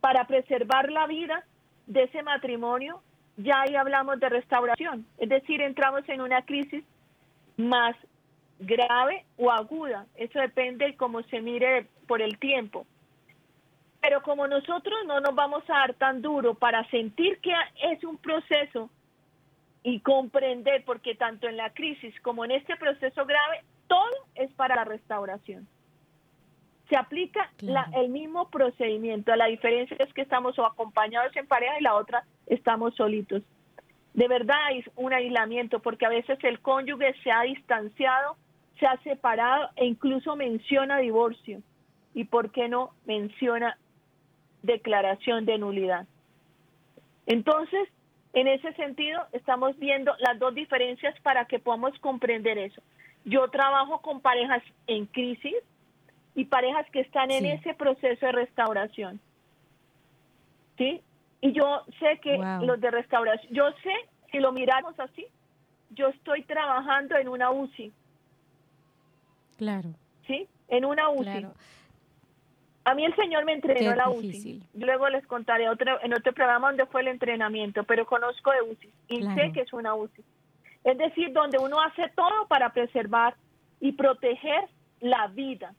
para preservar la vida de ese matrimonio, ya ahí hablamos de restauración. Es decir, entramos en una crisis más grave o aguda. Eso depende de cómo se mire por el tiempo. Pero como nosotros no nos vamos a dar tan duro para sentir que es un proceso y comprender, porque tanto en la crisis como en este proceso grave, todo es para la restauración. Se aplica el mismo procedimiento. La diferencia es que estamos o acompañados en pareja y la otra estamos solitos. De verdad hay un aislamiento porque a veces el cónyuge se ha distanciado, se ha separado e incluso menciona divorcio. ¿Y por qué no menciona declaración de nulidad? Entonces, en ese sentido, estamos viendo las dos diferencias para que podamos comprender eso. Yo trabajo con parejas en crisis y parejas que están en ese proceso de restauración. ¿Sí? Y yo sé que los de restauración, yo sé, si lo miramos así, yo estoy trabajando en una UCI. Claro. ¿Sí? En una UCI. A mí el Señor me entrenó en la UCI. Luego les contaré otro, en otro programa donde fue el entrenamiento, pero conozco de UCI y sé que es una UCI. Es decir, donde uno hace todo para preservar y proteger la vida.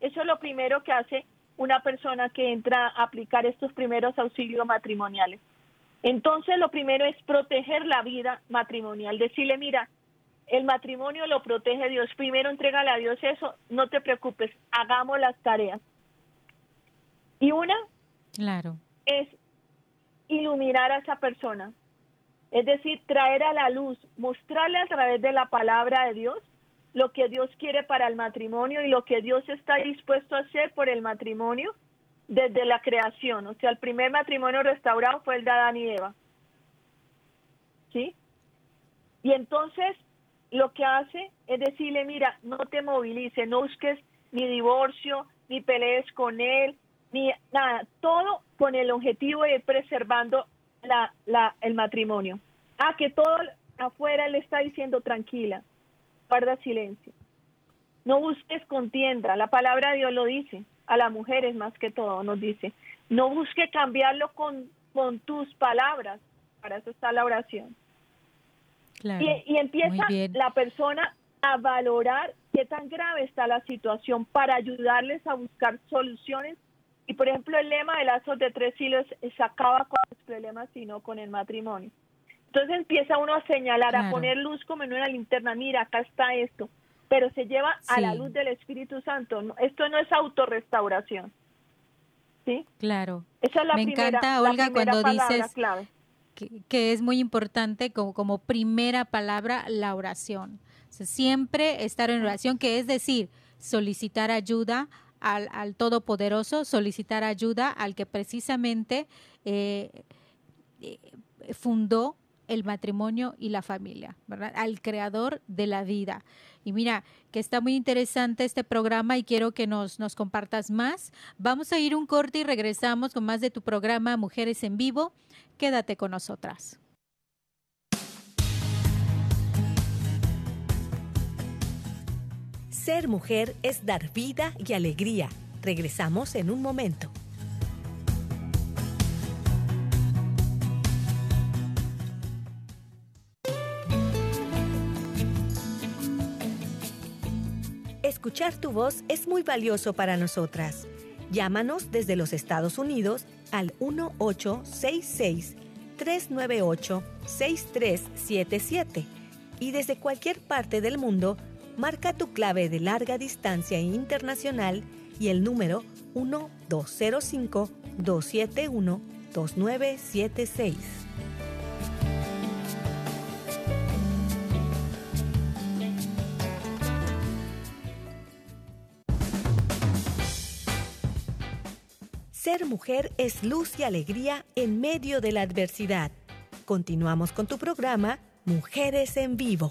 Eso es lo primero que hace una persona que entra a aplicar estos primeros auxilios matrimoniales. Entonces, lo primero es proteger la vida matrimonial, decirle, mira, el matrimonio lo protege Dios, primero entrégale a Dios eso, no te preocupes, hagamos las tareas. Y una claro. es iluminar a esa persona, es decir, traer a la luz, mostrarle a través de la palabra de Dios lo que Dios quiere para el matrimonio y lo que Dios está dispuesto a hacer por el matrimonio desde la creación. O sea, el primer matrimonio restaurado fue el de Adán y Eva. ¿Sí? Y entonces lo que hace es decirle, mira, no te movilices, no busques ni divorcio, ni pelees con él, ni nada, todo con el objetivo de ir preservando la, la, el matrimonio. Ah, que todo afuera le está diciendo tranquila, guarda silencio. No busques contienda, la palabra de Dios lo dice, a las mujeres más que todo nos dice. No busque cambiarlo con, con tus palabras, para eso está la oración. y, empieza la persona a valorar qué tan grave está la situación para ayudarles a buscar soluciones. Y por ejemplo, el lema de lazos de tres hilos se acaba con los problemas, sino con el matrimonio. Entonces empieza uno a señalar, a poner luz como en una linterna, mira, acá está esto, pero se lleva a la luz del Espíritu Santo. Esto no es autorrestauración. ¿Sí? Claro. Esa es la Me encanta, Olga, cuando dices Que, es muy importante como, como primera palabra la oración. siempre estar en oración, que es decir, solicitar ayuda al, al Todopoderoso, solicitar ayuda al que precisamente eh, eh fundó el matrimonio y la familia, ¿verdad? Al creador de la vida. Y mira, que está muy interesante este programa y quiero que nos, nos compartas más. Vamos a ir un corte y regresamos con más de tu programa Mujeres en Vivo. Quédate con nosotras. Ser mujer es dar vida y alegría. Regresamos en un momento. escuchar tu voz es muy valioso para nosotras. Llámanos desde los Estados Unidos al 1866-398-6377 y desde cualquier parte del mundo, Marca tu clave de larga distancia internacional y el número 1205-271-2976. Ser mujer es luz y alegría en medio de la adversidad. Continuamos con tu programa Mujeres en Vivo.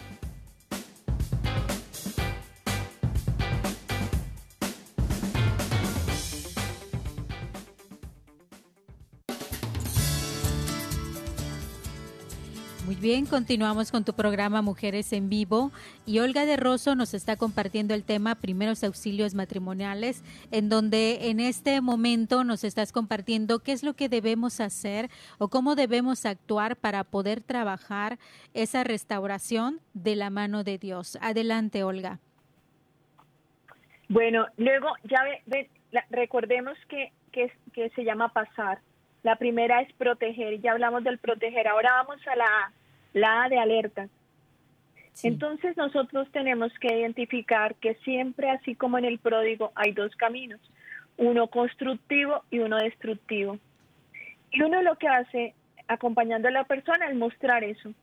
Bien, continuamos con tu programa Mujeres en Vivo y Olga de Rosso nos está compartiendo el tema Primeros Auxilios Matrimoniales, en donde en este momento nos estás compartiendo qué es lo que debemos hacer o cómo debemos actuar para poder trabajar esa restauración de la mano de Dios. Adelante, Olga. Bueno, luego ya ve, recordemos que, que, que se llama pasar la primera es proteger, ya hablamos del proteger. Ahora vamos a la, la de alerta. Entonces nosotros tenemos que identificar que siempre, así como en el pródigo, hay dos caminos, uno constructivo y uno destructivo. Y uno lo que hace, acompañando a la persona, es mostrar eso.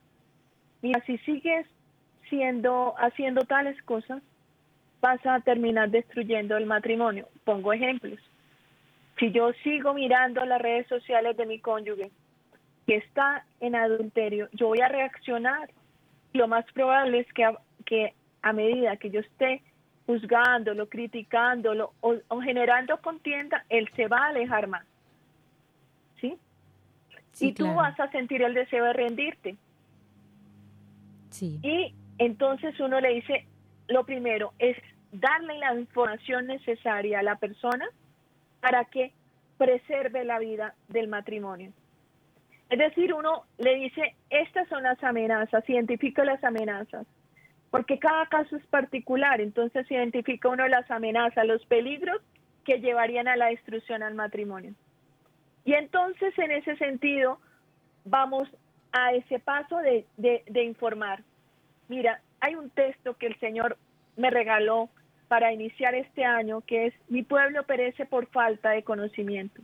Mira, si sigues siendo, haciendo tales cosas, vas a terminar destruyendo el matrimonio. Pongo ejemplos. Si yo sigo mirando las redes sociales de mi cónyuge que está en adulterio, yo voy a reaccionar. Lo más probable es que a, que a medida que yo esté juzgándolo, criticándolo o, generando contienda, él se va a alejar más. ¿Sí? y tú vas a sentir el deseo de rendirte. Sí. Y entonces uno le dice, lo primero es darle la información necesaria a la persona para que preserve la vida del matrimonio. Es decir, uno le dice, estas son las amenazas, identifica las amenazas, porque cada caso es particular, entonces identifica uno las amenazas, los peligros que llevarían a la destrucción al matrimonio. Y entonces, en ese sentido, vamos a ese paso de, de informar. Mira, hay un texto que el Señor me regaló para iniciar este año, que es Mi pueblo perece por falta de conocimiento.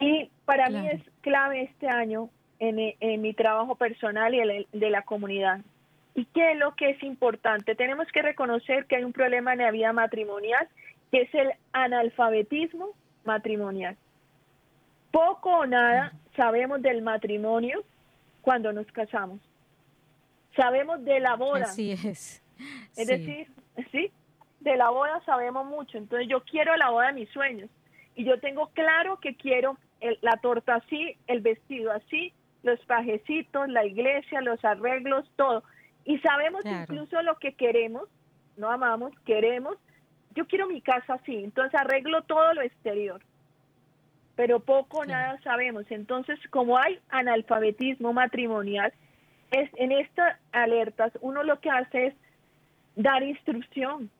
Y para mí es clave este año en, mi trabajo personal y el, de la comunidad. ¿Y qué es lo que es importante? Tenemos que reconocer que hay un problema en la vida matrimonial, que es el analfabetismo matrimonial. Poco o nada sabemos del matrimonio cuando nos casamos. Sabemos de la boda. Así es. Es decir, ¿sí? De la boda sabemos mucho, entonces yo quiero la boda de mis sueños y yo tengo claro que quiero la torta así, el vestido así, los pajecitos, la iglesia, los arreglos, todo. Y sabemos incluso lo que queremos, no amamos, queremos. Yo quiero mi casa así, entonces arreglo todo lo exterior. Pero poco o nada sabemos. Entonces, como hay analfabetismo matrimonial, es en estas alertas uno lo que hace es dar instrucción,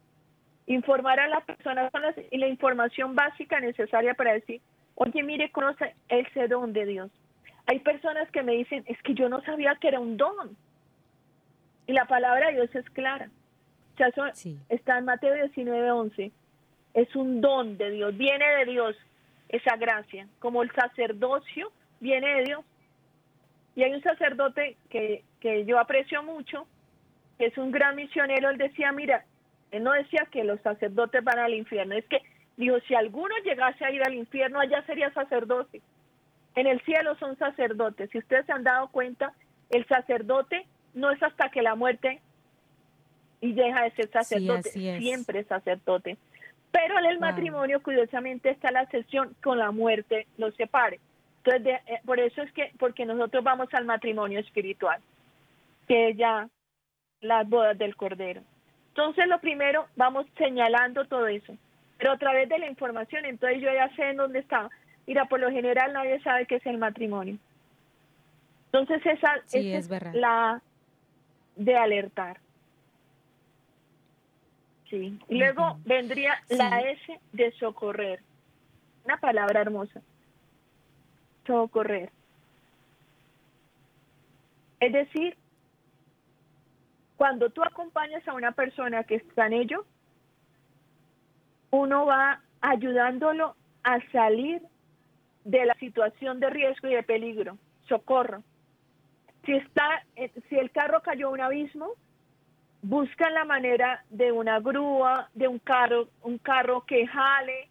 informar a la persona con la, información básica necesaria para decir, oye, mire, conoce ese don de Dios. Hay personas que me dicen, es que yo no sabía que era un don. Y la palabra de Dios es clara. O sea, Está en Mateo 19, 11. Es un don de Dios, viene de Dios esa gracia, como el sacerdocio viene de Dios. Y hay un sacerdote que, que yo aprecio mucho, que es un gran misionero, él decía, mira, él no decía que los sacerdotes van al infierno, es que dijo, si alguno llegase a ir al infierno, allá sería sacerdote. En el cielo son sacerdotes. Si ustedes se han dado cuenta, el sacerdote no es hasta que la muerte y deja de ser sacerdote, siempre es sacerdote. Pero en el matrimonio, curiosamente, está la sesión con la muerte, lo separe. Entonces, eh, por eso es que, porque nosotros vamos al matrimonio espiritual, que ya las bodas del Cordero. Entonces, lo primero, vamos señalando todo eso, pero a través de la información, entonces yo ya sé en dónde está. Mira, por lo general nadie sabe qué es el matrimonio. Entonces, esa, es, la de alertar. Sí. Y luego vendría la S de socorrer. Una palabra hermosa. Socorrer. Es decir, cuando tú acompañas a una persona que está en ello, uno va ayudándolo a salir de la situación de riesgo y de peligro, socorro. Si está, eh, si el carro cayó a un abismo, buscan la manera de una grúa, de un carro, un carro que jale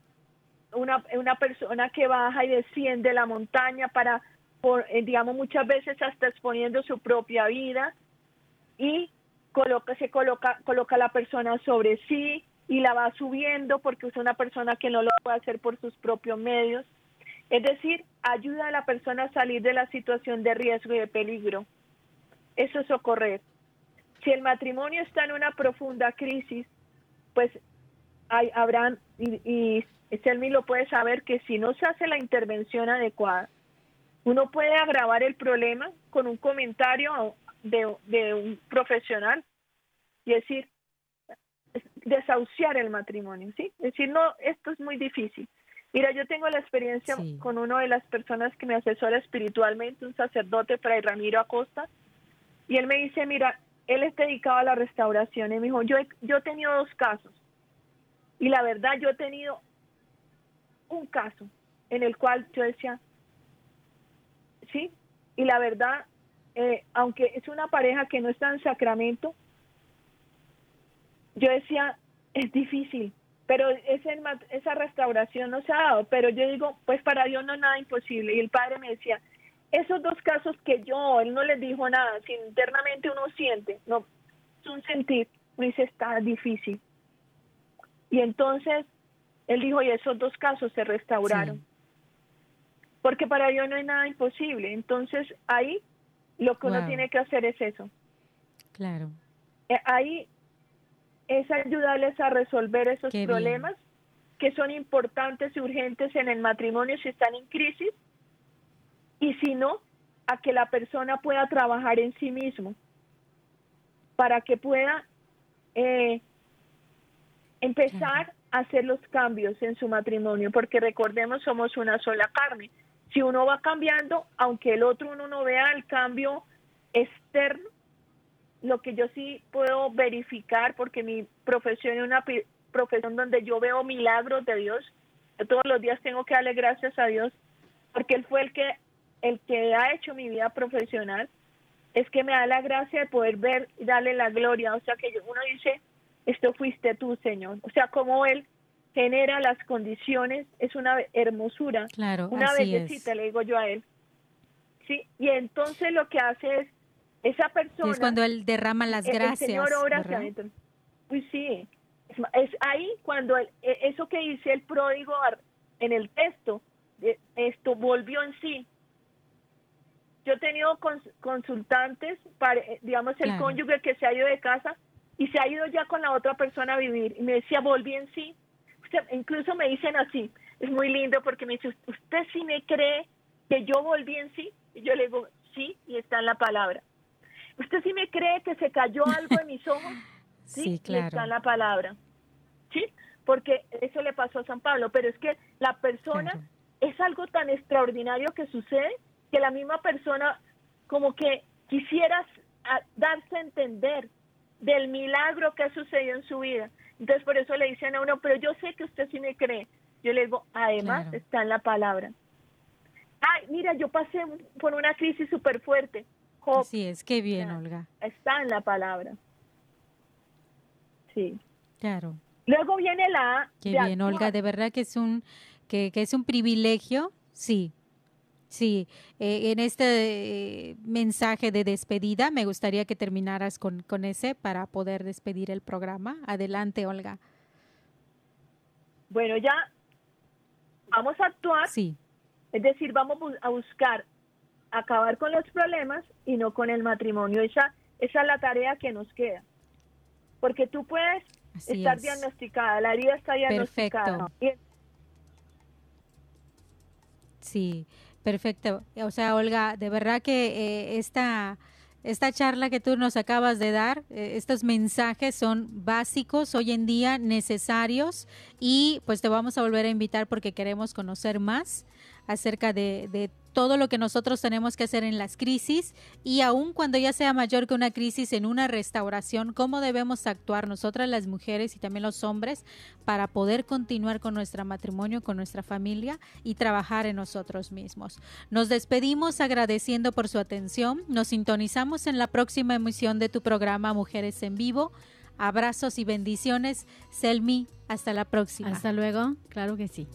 una, una persona que baja y desciende la montaña para, por, eh, digamos, muchas veces hasta exponiendo su propia vida y coloca, se coloca, coloca la persona sobre sí y la va subiendo porque es una persona que no lo puede hacer por sus propios medios. Es decir, ayuda a la persona a salir de la situación de riesgo y de peligro. Eso es socorrer. Si el matrimonio está en una profunda crisis, pues hay, habrán, y, y Selmi lo puede saber, que si no se hace la intervención adecuada, uno puede agravar el problema con un comentario de, de un profesional y decir, desahuciar el matrimonio, ¿sí? Decir, no, esto es muy difícil. Mira, yo tengo la experiencia con una de las personas que me asesora espiritualmente, un sacerdote, Fray Ramiro Acosta, y él me dice, mira, él es dedicado a la restauración, y me dijo, yo he, yo he tenido dos casos, y la verdad yo he tenido un caso en el cual yo decía, sí, y la verdad, eh, aunque es una pareja que no está en sacramento, yo decía, es difícil, pero ese, esa restauración no se ha dado, pero yo digo, pues para Dios no es nada imposible. Y el padre me decía, esos dos casos que yo, él no les dijo nada, si internamente uno siente, no, es un sentir, dice, está difícil. Y entonces él dijo, y esos dos casos se restauraron. Porque para Dios no hay nada imposible. Entonces ahí lo que uno tiene que hacer es eso. Claro. Eh, ahí es ayudarles a resolver esos problemas que son importantes y urgentes en el matrimonio si están en crisis y si no, a que la persona pueda trabajar en sí mismo para que pueda eh, empezar a hacer los cambios en su matrimonio, porque recordemos, somos una sola carne. Si uno va cambiando, aunque el otro uno no vea el cambio externo, lo que yo sí puedo verificar, porque mi profesión es una profesión donde yo veo milagros de Dios, yo todos los días tengo que darle gracias a Dios, porque Él fue el que, el que ha hecho mi vida profesional, es que me da la gracia de poder ver y darle la gloria, o sea que uno dice, esto fuiste tú, Señor, o sea, como Él genera las condiciones, es una hermosura, claro, una belleza, le digo yo a Él. Sí, y entonces lo que hace es esa persona. es cuando él derrama las gracias. El Señor obra Pues sí, es, ahí cuando e, eso que dice el pródigo en el texto, esto volvió en sí. Yo he tenido consultantes, para, eh, digamos, el cónyuge que se ha ido de casa y se ha ido ya con la otra persona a vivir. Y me decía, volví en sí. incluso me dicen así, es muy lindo porque me dice, ¿usted sí me cree que yo volví en sí? Y yo le digo, sí, y está en la palabra. ¿Usted sí me cree que se cayó algo en mis ojos? Sí, claro. está la palabra. ¿Sí? Porque eso le pasó a San Pablo, pero es que la persona es algo tan extraordinario que sucede que la misma persona como que quisiera darse a entender del milagro que ha sucedido en su vida. Entonces por eso le dicen a uno, pero yo sé que usted sí me cree. Yo le digo, además está en la palabra. Ay, mira, yo pasé por una crisis súper fuerte. Sí, es, que bien, Olga. Está en la palabra. Sí. Claro. Luego viene la Qué bien, Olga, de verdad que es un que, es un privilegio, sí. Sí, eh, en este eh, mensaje de despedida me gustaría que terminaras con, con ese para poder despedir el programa. Adelante, Olga. Bueno, ya vamos a actuar. Sí. Es decir, vamos a buscar acabar con los problemas y no con el matrimonio. Esa, esa es la tarea que nos queda. Porque tú puedes estar diagnosticada, la herida está diagnosticada. Perfecto. Sí, perfecto. O sea, Olga, de verdad que eh, esta, esta charla que tú nos acabas de dar, eh, estos mensajes son básicos hoy en día, necesarios, y pues te vamos a volver a invitar porque queremos conocer más acerca de, de todo lo que nosotros tenemos que hacer en las crisis y aun cuando ya sea mayor que una crisis en una restauración, cómo debemos actuar nosotras las mujeres y también los hombres para poder continuar con nuestro matrimonio, con nuestra familia y trabajar en nosotros mismos. Nos despedimos agradeciendo por su atención. Nos sintonizamos en la próxima emisión de tu programa Mujeres en Vivo. Abrazos y bendiciones. Selmi, hasta la próxima. Hasta luego, claro que sí.